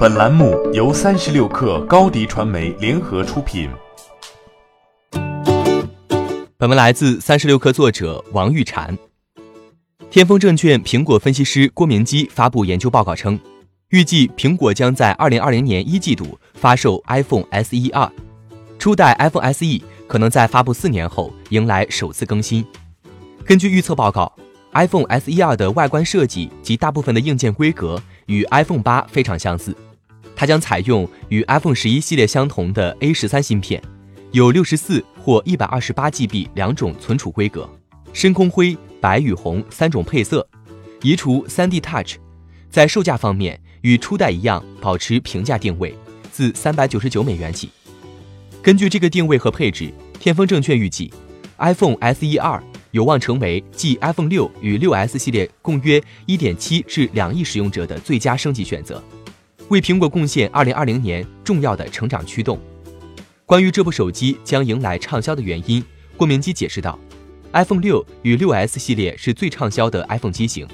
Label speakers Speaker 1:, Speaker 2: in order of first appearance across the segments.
Speaker 1: 本栏目由三十六氪高低传媒联合出品。
Speaker 2: 本文来自三十六氪作者王玉婵。天风证券苹果分析师郭明基发布研究报告称，预计苹果将在二零二零年一季度发售 iPhone SE 二，初代 iPhone SE 可能在发布四年后迎来首次更新。根据预测报告，iPhone SE 二的外观设计及大部分的硬件规格与 iPhone 八非常相似。它将采用与 iPhone 十一系列相同的 A 十三芯片，有六十四或一百二十八 GB 两种存储规格，深空灰、白与红三种配色，移除 3D Touch。在售价方面，与初代一样，保持平价定位，自三百九十九美元起。根据这个定位和配置，天风证券预计，iPhone SE 二有望成为继 iPhone 六与六 S 系列共约一点七至两亿使用者的最佳升级选择。为苹果贡献2020年重要的成长驱动。关于这部手机将迎来畅销的原因，郭明基解释道：“iPhone 6与 6S 系列是最畅销的 iPhone 机型，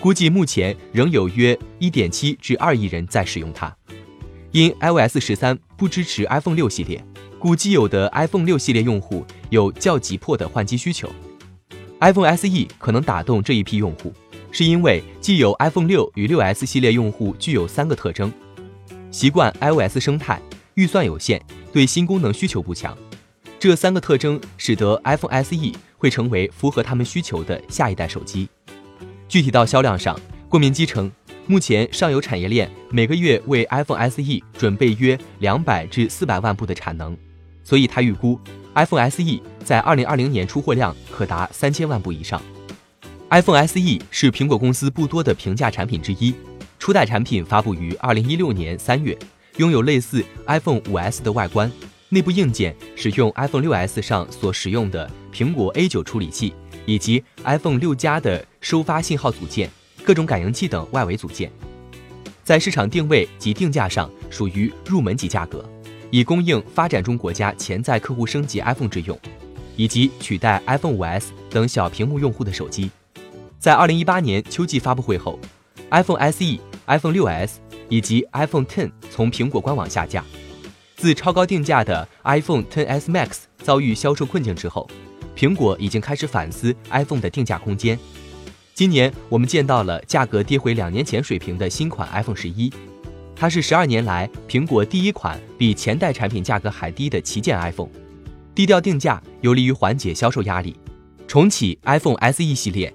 Speaker 2: 估计目前仍有约1.7至2亿人在使用它。因 iOS 13不支持 iPhone 6系列，故既有的 iPhone 6系列用户有较急迫的换机需求。iPhone SE 可能打动这一批用户。”是因为既有 iPhone 六与六 S 系列用户具有三个特征：习惯 iOS 生态、预算有限、对新功能需求不强。这三个特征使得 iPhone SE 会成为符合他们需求的下一代手机。具体到销量上，郭明基称，目前上游产业链每个月为 iPhone SE 准备约两百至四百万部的产能，所以他预估 iPhone SE 在二零二零年出货量可达三千万部以上。iPhone SE 是苹果公司不多的平价产品之一。初代产品发布于2016年3月，拥有类似 iPhone 5S 的外观，内部硬件使用 iPhone 6S 上所使用的苹果 A9 处理器，以及 iPhone 6加的收发信号组件、各种感应器等外围组件。在市场定位及定价上属于入门级价格，以供应发展中国家潜在客户升级 iPhone 之用，以及取代 iPhone 5S 等小屏幕用户的手机。在二零一八年秋季发布会后，iPhone SE、iPhone 6s 以及 iPhone X 从苹果官网下架。自超高定价的 iPhone XS Max 遭遇销售困境之后，苹果已经开始反思 iPhone 的定价空间。今年我们见到了价格跌回两年前水平的新款 iPhone 十一，它是十二年来苹果第一款比前代产品价格还低的旗舰 iPhone。低调定价有利于缓解销售压力，重启 iPhone SE 系列。